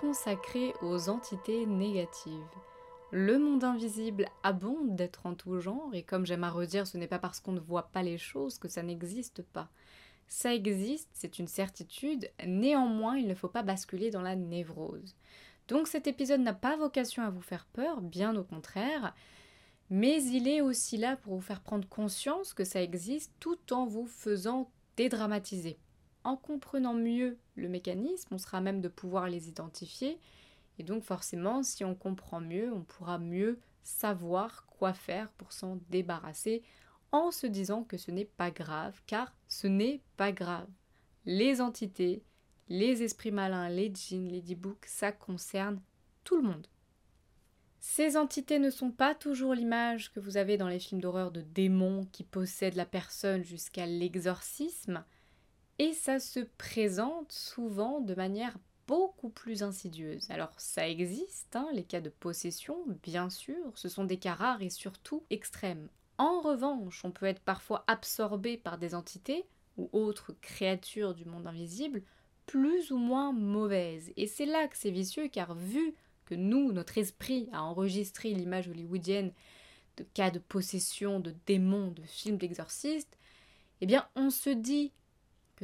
consacré aux entités négatives. Le monde invisible abonde d'être en tout genre, et comme j'aime à redire, ce n'est pas parce qu'on ne voit pas les choses que ça n'existe pas. Ça existe, c'est une certitude, néanmoins il ne faut pas basculer dans la névrose. Donc cet épisode n'a pas vocation à vous faire peur, bien au contraire, mais il est aussi là pour vous faire prendre conscience que ça existe tout en vous faisant dédramatiser. En comprenant mieux le mécanisme, on sera même de pouvoir les identifier, et donc forcément, si on comprend mieux, on pourra mieux savoir quoi faire pour s'en débarrasser en se disant que ce n'est pas grave, car ce n'est pas grave. Les entités, les esprits malins, les djinns, les dibouks, ça concerne tout le monde. Ces entités ne sont pas toujours l'image que vous avez dans les films d'horreur de démons qui possèdent la personne jusqu'à l'exorcisme, et ça se présente souvent de manière beaucoup plus insidieuse. Alors ça existe, hein, les cas de possession, bien sûr, ce sont des cas rares et surtout extrêmes. En revanche, on peut être parfois absorbé par des entités ou autres créatures du monde invisible plus ou moins mauvaises. Et c'est là que c'est vicieux car vu que nous, notre esprit, a enregistré l'image hollywoodienne de cas de possession, de démons, de films d'exorcistes, eh bien on se dit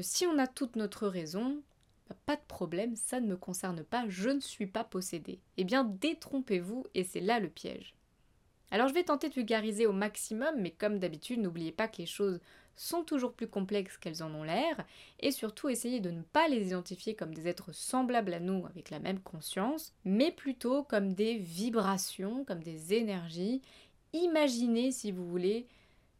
si on a toute notre raison, bah, pas de problème, ça ne me concerne pas, je ne suis pas possédé. Eh bien détrompez-vous et c'est là le piège. Alors je vais tenter de vulgariser au maximum, mais comme d'habitude, n'oubliez pas que les choses sont toujours plus complexes qu'elles en ont l'air, et surtout essayez de ne pas les identifier comme des êtres semblables à nous avec la même conscience, mais plutôt comme des vibrations, comme des énergies. Imaginez, si vous voulez,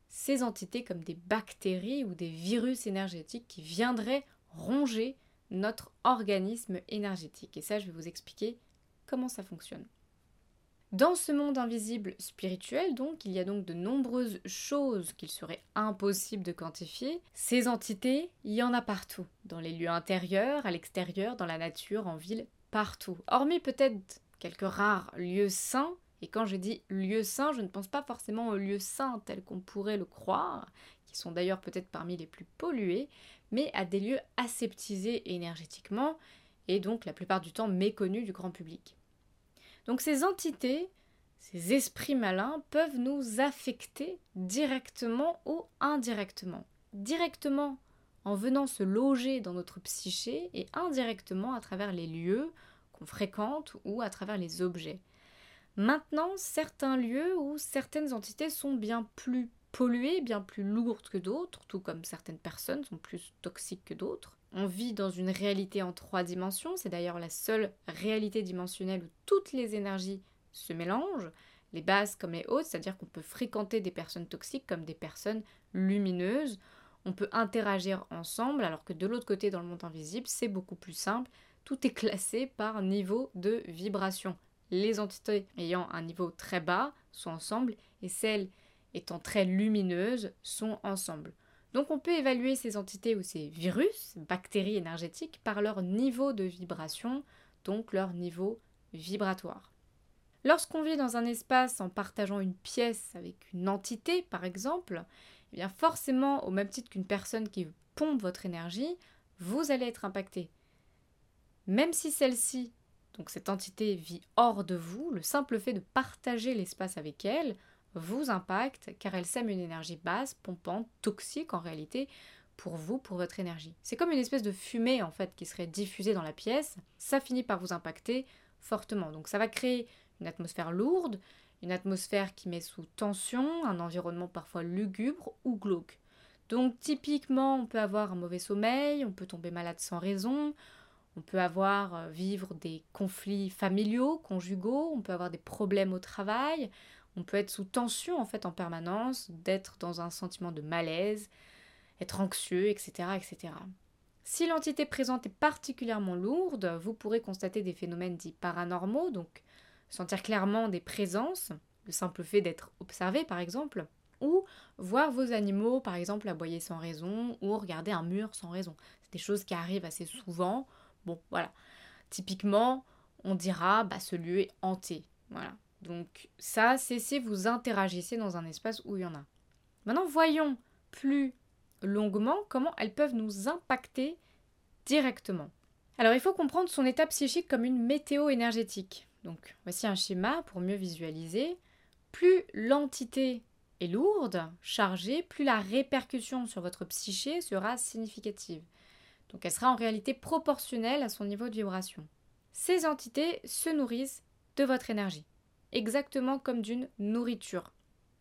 ces entités comme des bactéries ou des virus énergétiques qui viendraient ronger notre organisme énergétique. Et ça, je vais vous expliquer comment ça fonctionne. Dans ce monde invisible spirituel, donc, il y a donc de nombreuses choses qu'il serait impossible de quantifier. Ces entités, il y en a partout, dans les lieux intérieurs, à l'extérieur, dans la nature, en ville, partout. Hormis peut-être quelques rares lieux saints, et quand je dis lieux saints, je ne pense pas forcément aux lieux saints tels qu'on pourrait le croire, qui sont d'ailleurs peut-être parmi les plus pollués, mais à des lieux aseptisés énergétiquement, et donc la plupart du temps méconnus du grand public. Donc ces entités, ces esprits malins peuvent nous affecter directement ou indirectement. Directement en venant se loger dans notre psyché et indirectement à travers les lieux qu'on fréquente ou à travers les objets. Maintenant, certains lieux ou certaines entités sont bien plus polluées, bien plus lourdes que d'autres, tout comme certaines personnes sont plus toxiques que d'autres. On vit dans une réalité en trois dimensions, c'est d'ailleurs la seule réalité dimensionnelle où toutes les énergies se mélangent, les basses comme les hautes, c'est-à-dire qu'on peut fréquenter des personnes toxiques comme des personnes lumineuses, on peut interagir ensemble, alors que de l'autre côté, dans le monde invisible, c'est beaucoup plus simple, tout est classé par niveau de vibration. Les entités ayant un niveau très bas sont ensemble, et celles étant très lumineuses sont ensemble. Donc on peut évaluer ces entités ou ces virus, bactéries énergétiques, par leur niveau de vibration, donc leur niveau vibratoire. Lorsqu'on vit dans un espace en partageant une pièce avec une entité, par exemple, eh bien forcément, au même titre qu'une personne qui pompe votre énergie, vous allez être impacté. Même si celle-ci, donc cette entité, vit hors de vous, le simple fait de partager l'espace avec elle vous impacte car elle sème une énergie basse, pompante, toxique en réalité pour vous, pour votre énergie. C'est comme une espèce de fumée en fait qui serait diffusée dans la pièce, ça finit par vous impacter fortement. Donc ça va créer une atmosphère lourde, une atmosphère qui met sous tension, un environnement parfois lugubre ou glauque. Donc typiquement, on peut avoir un mauvais sommeil, on peut tomber malade sans raison, on peut avoir euh, vivre des conflits familiaux, conjugaux, on peut avoir des problèmes au travail, on peut être sous tension en fait en permanence, d'être dans un sentiment de malaise, être anxieux, etc. etc. Si l'entité présente est particulièrement lourde, vous pourrez constater des phénomènes dits paranormaux, donc sentir clairement des présences, le simple fait d'être observé par exemple, ou voir vos animaux par exemple aboyer sans raison ou regarder un mur sans raison. C'est des choses qui arrivent assez souvent. Bon, voilà. Typiquement, on dira bah ce lieu est hanté. Voilà. Donc ça, c'est si vous interagissez dans un espace où il y en a. Maintenant, voyons plus longuement comment elles peuvent nous impacter directement. Alors il faut comprendre son état psychique comme une météo énergétique. Donc voici un schéma pour mieux visualiser. Plus l'entité est lourde, chargée, plus la répercussion sur votre psyché sera significative. Donc elle sera en réalité proportionnelle à son niveau de vibration. Ces entités se nourrissent de votre énergie, exactement comme d'une nourriture.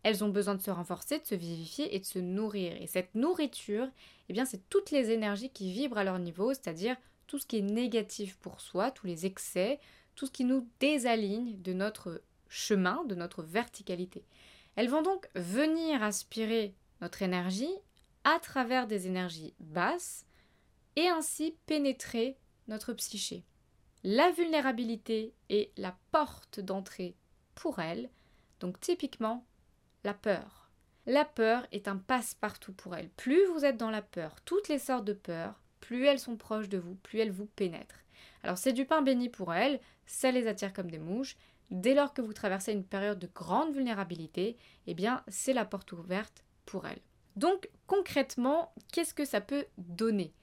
Elles ont besoin de se renforcer, de se vivifier et de se nourrir. Et cette nourriture, eh bien, c'est toutes les énergies qui vibrent à leur niveau, c'est-à-dire tout ce qui est négatif pour soi, tous les excès, tout ce qui nous désaligne de notre chemin, de notre verticalité. Elles vont donc venir aspirer notre énergie à travers des énergies basses et ainsi pénétrer notre psyché. La vulnérabilité est la porte d'entrée pour elles, donc typiquement la peur. La peur est un passe-partout pour elles. Plus vous êtes dans la peur, toutes les sortes de peurs, plus elles sont proches de vous, plus elles vous pénètrent. Alors c'est du pain béni pour elles, ça les attire comme des mouches. Dès lors que vous traversez une période de grande vulnérabilité, eh bien c'est la porte ouverte pour elles. Donc concrètement, qu'est-ce que ça peut donner?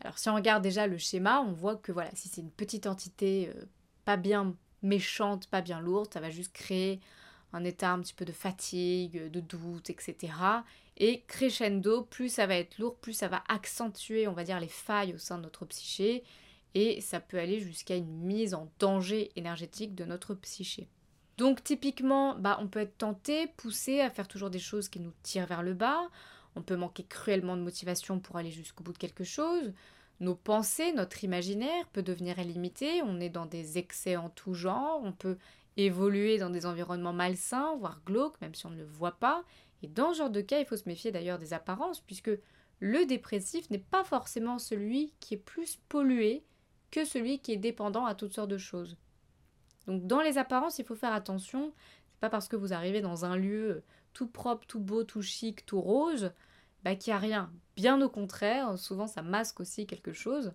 Alors si on regarde déjà le schéma, on voit que voilà, si c'est une petite entité euh, pas bien méchante, pas bien lourde, ça va juste créer un état un petit peu de fatigue, de doute, etc. Et crescendo, plus ça va être lourd, plus ça va accentuer, on va dire, les failles au sein de notre psyché, et ça peut aller jusqu'à une mise en danger énergétique de notre psyché. Donc typiquement, bah, on peut être tenté, poussé à faire toujours des choses qui nous tirent vers le bas, on peut manquer cruellement de motivation pour aller jusqu'au bout de quelque chose, nos pensées, notre imaginaire peut devenir illimité, on est dans des excès en tout genre, on peut évoluer dans des environnements malsains, voire glauques, même si on ne le voit pas. Et dans ce genre de cas, il faut se méfier d'ailleurs des apparences, puisque le dépressif n'est pas forcément celui qui est plus pollué que celui qui est dépendant à toutes sortes de choses. Donc dans les apparences, il faut faire attention. C'est pas parce que vous arrivez dans un lieu tout propre, tout beau, tout chic, tout rose, bah, qu'il n'y a rien. Bien au contraire, souvent ça masque aussi quelque chose.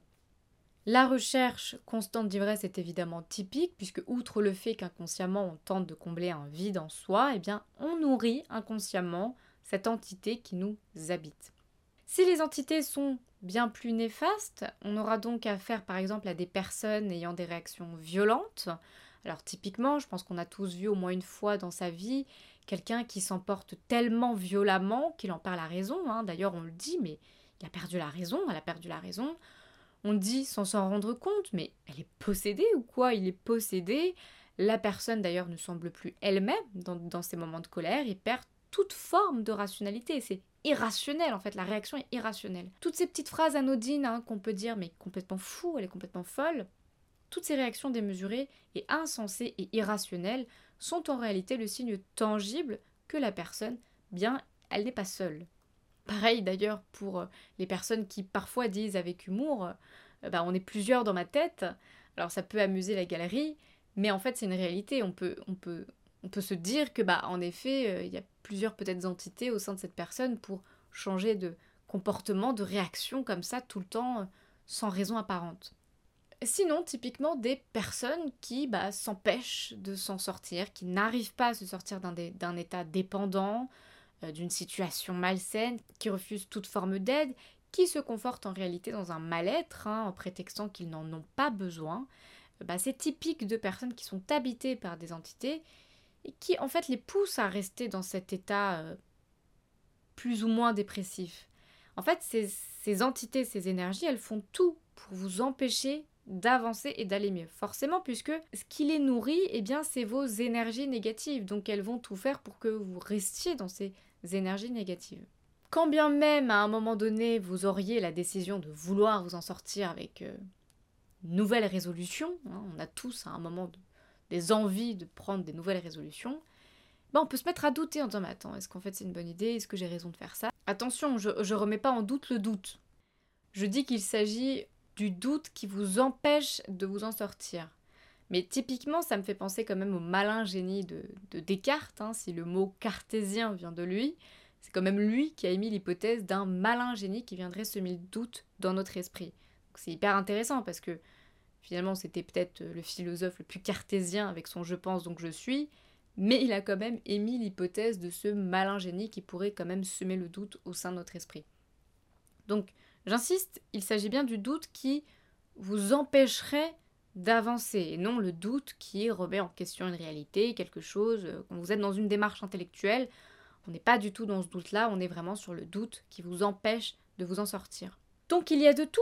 La recherche constante d'ivresse est évidemment typique, puisque outre le fait qu'inconsciemment on tente de combler un vide en soi, eh bien on nourrit inconsciemment cette entité qui nous habite. Si les entités sont bien plus néfastes, on aura donc affaire par exemple à des personnes ayant des réactions violentes. Alors typiquement, je pense qu'on a tous vu au moins une fois dans sa vie quelqu'un qui s'emporte tellement violemment qu'il en perd la raison. Hein. D'ailleurs on le dit, mais il a perdu la raison, elle a perdu la raison. On dit sans s'en rendre compte, mais elle est possédée ou quoi? Il est possédé. La personne d'ailleurs ne semble plus elle-même dans, ces moments de colère et perd toute forme de rationalité. C'est irrationnel en fait, la réaction est irrationnelle. Toutes ces petites phrases anodines hein, qu'on peut dire mais complètement fou, elle est complètement folle, toutes ces réactions démesurées et insensées et irrationnelles sont en réalité le signe tangible que la personne, bien, elle n'est pas seule. Pareil d'ailleurs pour euh, les personnes qui parfois disent avec humour euh, bah, on est plusieurs dans ma tête. Alors ça peut amuser la galerie, mais en fait c'est une réalité. On peut, se dire que bah en effet euh, il y a plusieurs peut-être entités au sein de cette personne pour changer de comportement, de réaction comme ça tout le temps sans raison apparente. Sinon, typiquement des personnes qui bah, s'empêchent de s'en sortir, qui n'arrivent pas à se sortir d'un état dépendant, euh, d'une situation malsaine, qui refusent toute forme d'aide, qui se confortent en réalité dans un mal-être hein, en prétextant qu'ils n'en ont pas besoin. Euh, bah, c'est typique de personnes qui sont habitées par des entités et qui en fait les poussent à rester dans cet état euh, plus ou moins dépressif. En fait, ces, ces entités, ces énergies, elles font tout pour vous empêcher d'avancer et d'aller mieux. Forcément, puisque ce qui les nourrit, eh bien, c'est vos énergies négatives. Donc, elles vont tout faire pour que vous restiez dans ces énergies négatives. Quand bien même à un moment donné vous auriez la décision de vouloir vous en sortir avec euh, une nouvelle hein, on a tous à un moment des envies de prendre des nouvelles résolutions, ben on peut se mettre à douter en disant mais attends, est-ce qu'en fait c'est une bonne idée? Est-ce que j'ai raison de faire ça? Attention, je ne remets pas en doute le doute. Je dis qu'il s'agit du doute qui vous empêche de vous en sortir. Mais typiquement, ça me fait penser quand même au malin génie de, Descartes, hein, si le mot cartésien vient de lui. C'est quand même lui qui a émis l'hypothèse d'un malin génie qui viendrait semer le doute dans notre esprit. C'est hyper intéressant parce que finalement c'était peut-être le philosophe le plus cartésien avec son je pense donc je suis, mais il a quand même émis l'hypothèse de ce malin génie qui pourrait quand même semer le doute au sein de notre esprit. Donc j'insiste, il s'agit bien du doute qui vous empêcherait d'avancer, et non le doute qui remet en question une réalité, quelque chose, euh, quand vous êtes dans une démarche intellectuelle, on n'est pas du tout dans ce doute-là, on est vraiment sur le doute qui vous empêche de vous en sortir. Donc il y a de tout,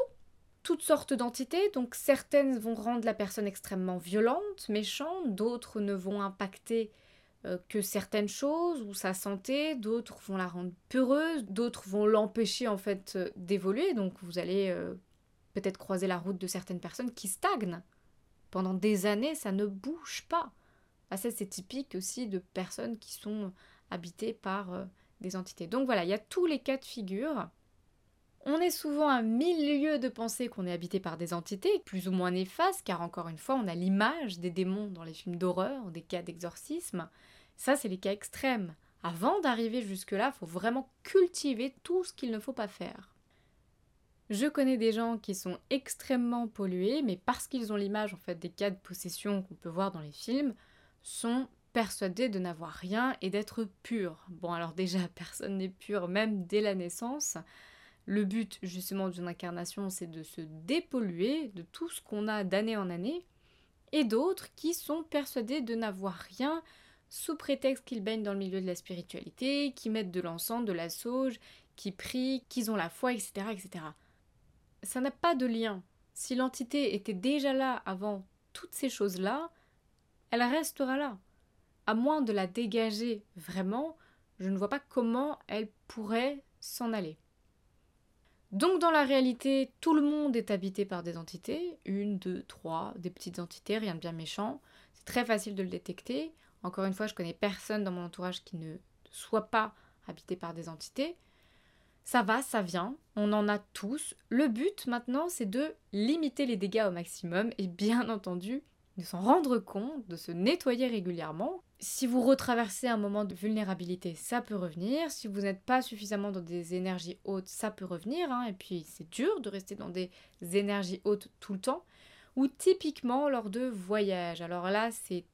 toutes sortes d'entités, donc certaines vont rendre la personne extrêmement violente, méchante, d'autres ne vont impacter que certaines choses ou sa santé, d'autres vont la rendre peureuse, d'autres vont l'empêcher en fait euh, d'évoluer, donc vous allez euh, peut-être croiser la route de certaines personnes qui stagnent. Pendant des années, ça ne bouge pas. Ah, ça, c'est typique aussi de personnes qui sont habitées par des entités. Donc voilà, il y a tous les cas de figure. On est souvent à mille lieues de penser qu'on est habité par des entités, plus ou moins néfastes, car encore une fois, on a l'image des démons dans les films d'horreur, des cas d'exorcisme. Ça, c'est les cas extrêmes. Avant d'arriver jusque-là, il faut vraiment cultiver tout ce qu'il ne faut pas faire. Je connais des gens qui sont extrêmement pollués, mais parce qu'ils ont l'image en fait des cas de possession qu'on peut voir dans les films, sont persuadés de n'avoir rien et d'être purs. Bon alors déjà, personne n'est pur même dès la naissance. Le but justement d'une incarnation, c'est de se dépolluer de tout ce qu'on a d'année en année, et d'autres qui sont persuadés de n'avoir rien sous prétexte qu'ils baignent dans le milieu de la spiritualité, qui mettent de l'encens, de la sauge, qui prient, qu'ils ont la foi, etc. etc. Ça n'a pas de lien. Si l'entité était déjà là avant toutes ces choses-là, elle restera là. À moins de la dégager vraiment, je ne vois pas comment elle pourrait s'en aller. Donc dans la réalité, tout le monde est habité par des entités, une, deux, trois, des petites entités, rien de bien méchant. C'est très facile de le détecter. Encore une fois, je connais personne dans mon entourage qui ne soit pas habité par des entités. Ça va, ça vient, on en a tous. Le but maintenant, c'est de limiter les dégâts au maximum et bien entendu de s'en rendre compte, de se nettoyer régulièrement. Si vous retraversez un moment de vulnérabilité, ça peut revenir. Si vous n'êtes pas suffisamment dans des énergies hautes, ça peut revenir. Hein. Et puis c'est dur de rester dans des énergies hautes tout le temps. Ou typiquement lors de voyages. Alors là, c'est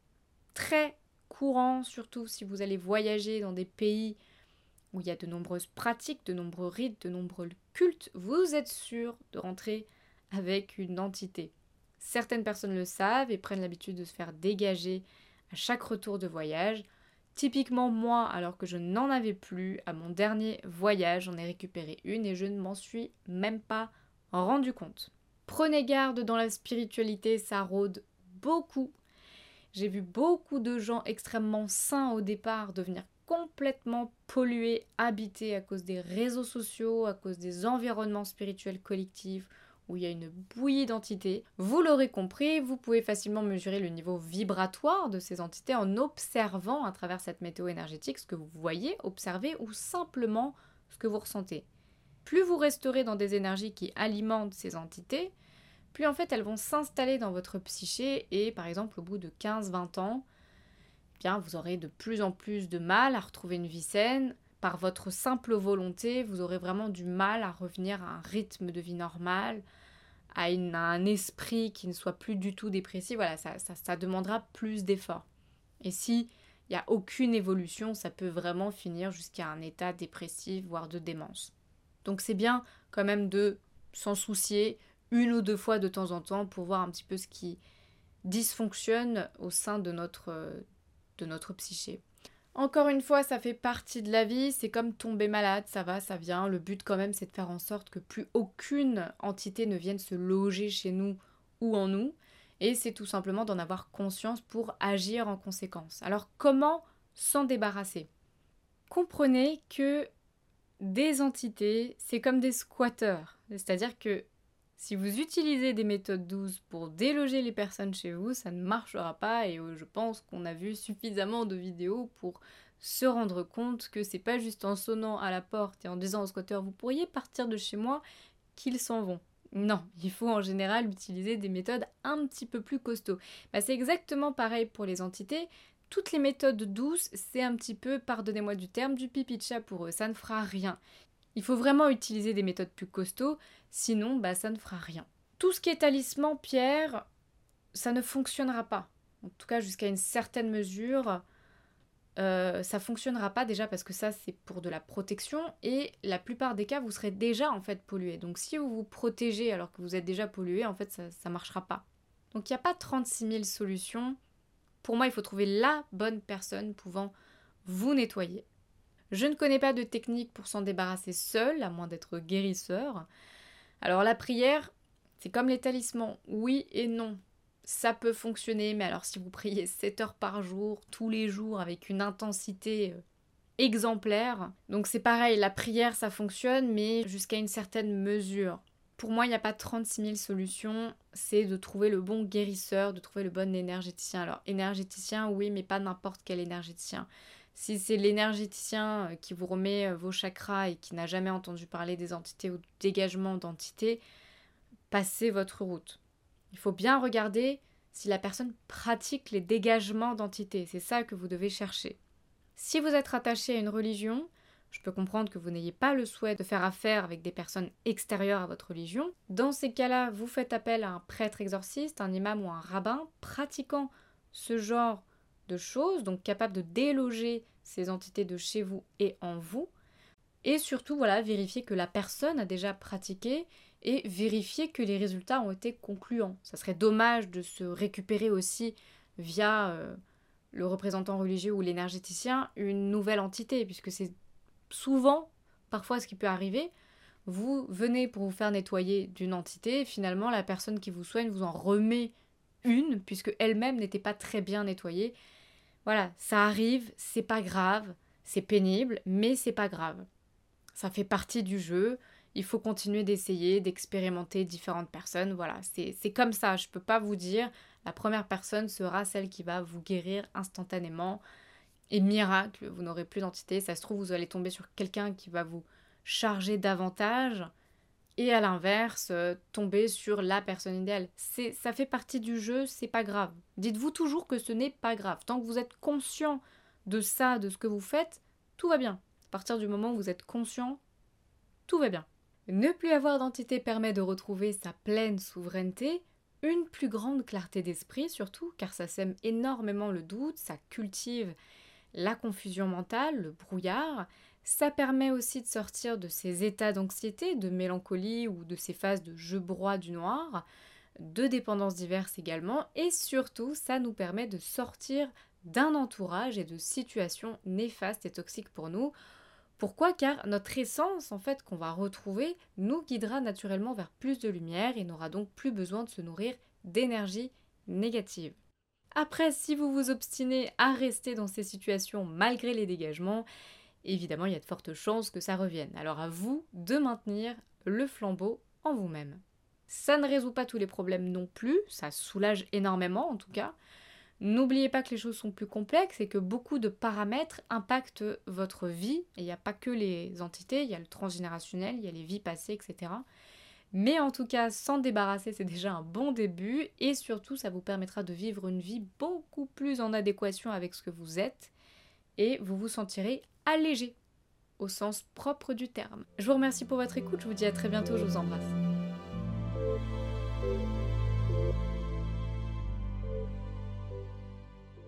très courant, surtout si vous allez voyager dans des pays où il y a de nombreuses pratiques, de nombreux rites, de nombreux cultes, vous êtes sûr de rentrer avec une entité. Certaines personnes le savent et prennent l'habitude de se faire dégager à chaque retour de voyage. Typiquement moi, alors que je n'en avais plus, à mon dernier voyage, j'en ai récupéré une et je ne m'en suis même pas rendu compte. Prenez garde dans la spiritualité, ça rôde beaucoup. J'ai vu beaucoup de gens extrêmement sains au départ devenir complètement pollués, habités à cause des réseaux sociaux, à cause des environnements spirituels collectifs, où il y a une bouillie d'entités. Vous l'aurez compris, vous pouvez facilement mesurer le niveau vibratoire de ces entités en observant à travers cette météo énergétique ce que vous voyez, observez ou simplement ce que vous ressentez. Plus vous resterez dans des énergies qui alimentent ces entités, en fait elles vont s'installer dans votre psyché et par exemple au bout de 15-20 ans, eh bien vous aurez de plus en plus de mal à retrouver une vie saine. Par votre simple volonté, vous aurez vraiment du mal à revenir à un rythme de vie normal, à, un esprit qui ne soit plus du tout dépressif. Voilà, ça, ça, demandera plus d'efforts. Et si il n'y a aucune évolution, ça peut vraiment finir jusqu'à un état dépressif, voire de démence. Donc c'est bien quand même de s'en soucier une ou deux fois de temps en temps pour voir un petit peu ce qui dysfonctionne au sein de notre, de notre psyché. Encore une fois, ça fait partie de la vie, c'est comme tomber malade, ça va, ça vient. Le but quand même, c'est de faire en sorte que plus aucune entité ne vienne se loger chez nous ou en nous. Et c'est tout simplement d'en avoir conscience pour agir en conséquence. Alors comment s'en débarrasser? Comprenez que des entités, c'est comme des squatteurs. C'est-à-dire que si vous utilisez des méthodes douces pour déloger les personnes chez vous, ça ne marchera pas et euh, je pense qu'on a vu suffisamment de vidéos pour se rendre compte que c'est pas juste en sonnant à la porte et en disant au squatter vous pourriez partir de chez moi qu'ils s'en vont. Non, il faut en général utiliser des méthodes un petit peu plus costauds. Bah, c'est exactement pareil pour les entités. Toutes les méthodes douces, c'est un petit peu, pardonnez-moi du terme, du pipi de chat pour eux. Ça ne fera rien. Il faut vraiment utiliser des méthodes plus costauds, sinon bah, ça ne fera rien. Tout ce qui est talisman, pierre, ça ne fonctionnera pas. En tout cas, jusqu'à une certaine mesure, euh, ça fonctionnera pas déjà parce que ça c'est pour de la protection et la plupart des cas vous serez déjà en fait pollué. Donc si vous vous protégez alors que vous êtes déjà pollué, en fait ça, ne marchera pas. Donc il n'y a pas 36 000 solutions. Pour moi il faut trouver la bonne personne pouvant vous nettoyer. Je ne connais pas de technique pour s'en débarrasser seul, à moins d'être guérisseur. Alors la prière, c'est comme les talismans, oui et non ça peut fonctionner, mais alors si vous priez 7 heures par jour, tous les jours, avec une intensité euh, exemplaire, donc c'est pareil, la prière ça fonctionne, mais jusqu'à une certaine mesure. Pour moi, il n'y a pas 36 000 solutions, c'est de trouver le bon guérisseur, de trouver le bon énergéticien. Alors, énergéticien, oui, mais pas n'importe quel énergéticien. Si c'est l'énergéticien euh, qui vous remet euh, vos chakras et qui n'a jamais entendu parler des entités ou du dégagement d'entités, passez votre route. Il faut bien regarder si la personne pratique les dégagements d'entités. C'est ça que vous devez chercher. Si vous êtes attaché à une religion, je peux comprendre que vous n'ayez pas le souhait de faire affaire avec des personnes extérieures à votre religion. Dans ces cas-là, vous faites appel à un prêtre exorciste, un imam ou un rabbin pratiquant ce genre de choses, donc capable de déloger ces entités de chez vous et en vous. Et surtout, voilà, vérifier que la personne a déjà pratiqué et vérifier que les résultats ont été concluants. Ça serait dommage de se récupérer aussi via euh, le représentant religieux ou l'énergéticien une nouvelle entité, puisque c'est souvent, parfois ce qui peut arriver, vous venez pour vous faire nettoyer d'une entité, et finalement la personne qui vous soigne vous en remet une, puisque elle-même n'était pas très bien nettoyée. Voilà, ça arrive, c'est pas grave, c'est pénible, mais c'est pas grave. Ça fait partie du jeu il faut continuer d'essayer, d'expérimenter différentes personnes. Voilà, c'est comme ça. Je peux pas vous dire la première personne sera celle qui va vous guérir instantanément. Et miracle, vous n'aurez plus d'entité. Ça se trouve, vous allez tomber sur quelqu'un qui va vous charger davantage. Et à l'inverse, euh, tomber sur la personne idéale. Ça fait partie du jeu, c'est pas grave. Dites-vous toujours que ce n'est pas grave. Tant que vous êtes conscient de ça, de ce que vous faites, tout va bien. À partir du moment où vous êtes conscient, tout va bien. Ne plus avoir d'entité permet de retrouver sa pleine souveraineté, une plus grande clarté d'esprit surtout, car ça sème énormément le doute, ça cultive la confusion mentale, le brouillard, ça permet aussi de sortir de ces états d'anxiété, de mélancolie ou de ces phases de je broie du noir, de dépendances diverses également, et surtout ça nous permet de sortir d'un entourage et de situations néfastes et toxiques pour nous. Pourquoi? Car notre essence, en fait, qu'on va retrouver, nous guidera naturellement vers plus de lumière et n'aura donc plus besoin de se nourrir d'énergie négative. Après, si vous vous obstinez à rester dans ces situations malgré les dégagements, évidemment, il y a de fortes chances que ça revienne. Alors à vous de maintenir le flambeau en vous-même. Ça ne résout pas tous les problèmes non plus, ça soulage énormément en tout cas, N'oubliez pas que les choses sont plus complexes et que beaucoup de paramètres impactent votre vie. Et il n'y a pas que les entités, il y a le transgénérationnel, il y a les vies passées, etc. Mais en tout cas, s'en débarrasser, c'est déjà un bon début et surtout, ça vous permettra de vivre une vie beaucoup plus en adéquation avec ce que vous êtes et vous vous sentirez allégé au sens propre du terme. Je vous remercie pour votre écoute, je vous dis à très bientôt, je vous embrasse.